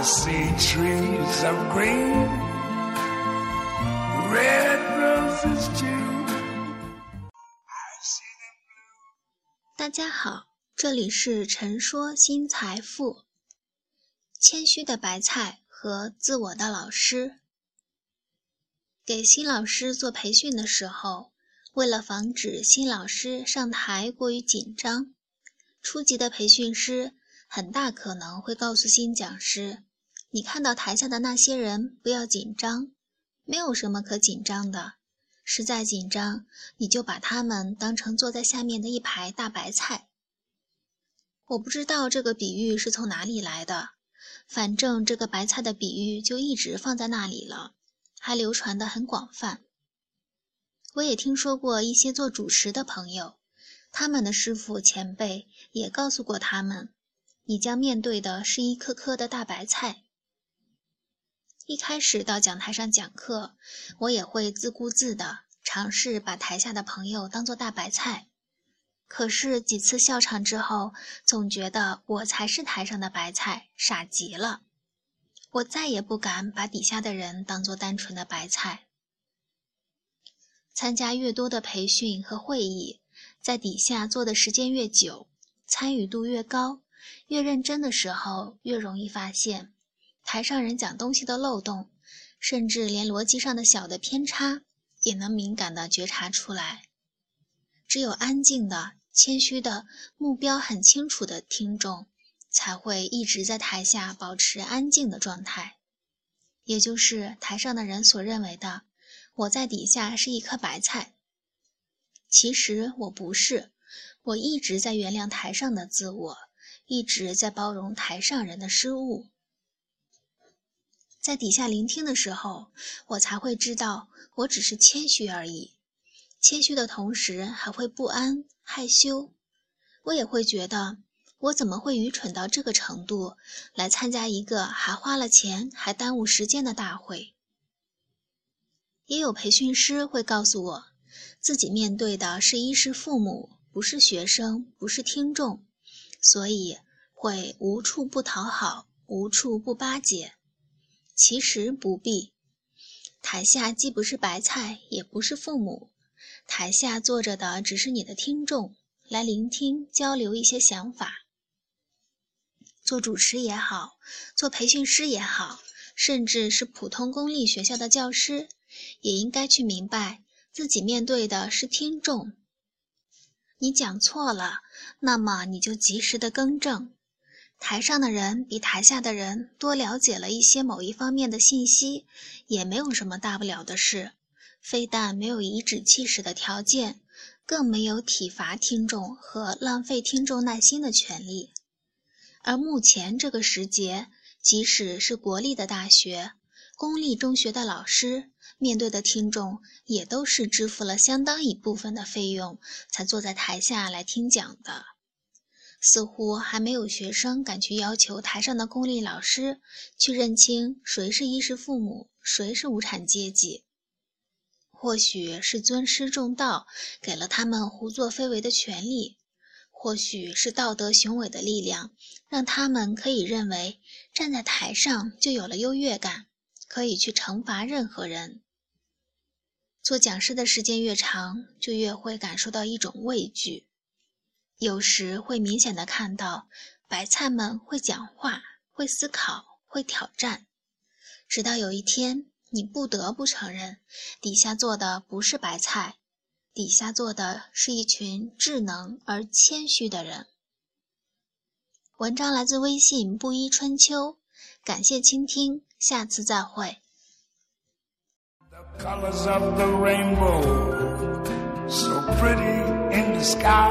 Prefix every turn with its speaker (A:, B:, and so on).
A: See trees of green, red roses too.
B: 大家好，这里是陈说新财富。谦虚的白菜和自我的老师。给新老师做培训的时候，为了防止新老师上台过于紧张，初级的培训师很大可能会告诉新讲师：“你看到台下的那些人，不要紧张，没有什么可紧张的。实在紧张，你就把他们当成坐在下面的一排大白菜。”我不知道这个比喻是从哪里来的，反正这个白菜的比喻就一直放在那里了，还流传的很广泛。我也听说过一些做主持的朋友，他们的师傅前辈也告诉过他们：“你将面对的是一颗颗的大白菜。”一开始到讲台上讲课，我也会自顾自的尝试把台下的朋友当做大白菜。可是几次笑场之后，总觉得我才是台上的白菜，傻极了。我再也不敢把底下的人当做单纯的白菜。参加越多的培训和会议，在底下做的时间越久，参与度越高，越认真的时候，越容易发现台上人讲东西的漏洞，甚至连逻辑上的小的偏差，也能敏感地觉察出来。只有安静的、谦虚的、目标很清楚的听众，才会一直在台下保持安静的状态，也就是台上的人所认为的。我在底下是一颗白菜，其实我不是。我一直在原谅台上的自我，一直在包容台上人的失误。在底下聆听的时候，我才会知道，我只是谦虚而已。谦虚的同时，还会不安、害羞。我也会觉得，我怎么会愚蠢到这个程度，来参加一个还花了钱、还耽误时间的大会？也有培训师会告诉我，自己面对的是衣食父母，不是学生，不是听众，所以会无处不讨好，无处不巴结。其实不必，台下既不是白菜，也不是父母，台下坐着的只是你的听众，来聆听、交流一些想法。做主持也好，做培训师也好，甚至是普通公立学校的教师。也应该去明白，自己面对的是听众。你讲错了，那么你就及时的更正。台上的人比台下的人多了解了一些某一方面的信息，也没有什么大不了的事。非但没有颐指气使的条件，更没有体罚听众和浪费听众耐心的权利。而目前这个时节，即使是国立的大学。公立中学的老师面对的听众也都是支付了相当一部分的费用才坐在台下来听讲的，似乎还没有学生敢去要求台上的公立老师去认清谁是衣食父母，谁是无产阶级。或许是尊师重道给了他们胡作非为的权利，或许是道德雄伟的力量让他们可以认为站在台上就有了优越感。可以去惩罚任何人。做讲师的时间越长，就越会感受到一种畏惧。有时会明显的看到白菜们会讲话、会思考、会挑战，直到有一天，你不得不承认，底下坐的不是白菜，底下坐的是一群智能而谦虚的人。文章来自微信布衣春秋。感谢倾听，下次再会。
A: The colors of the rainbow, so pretty in the sky,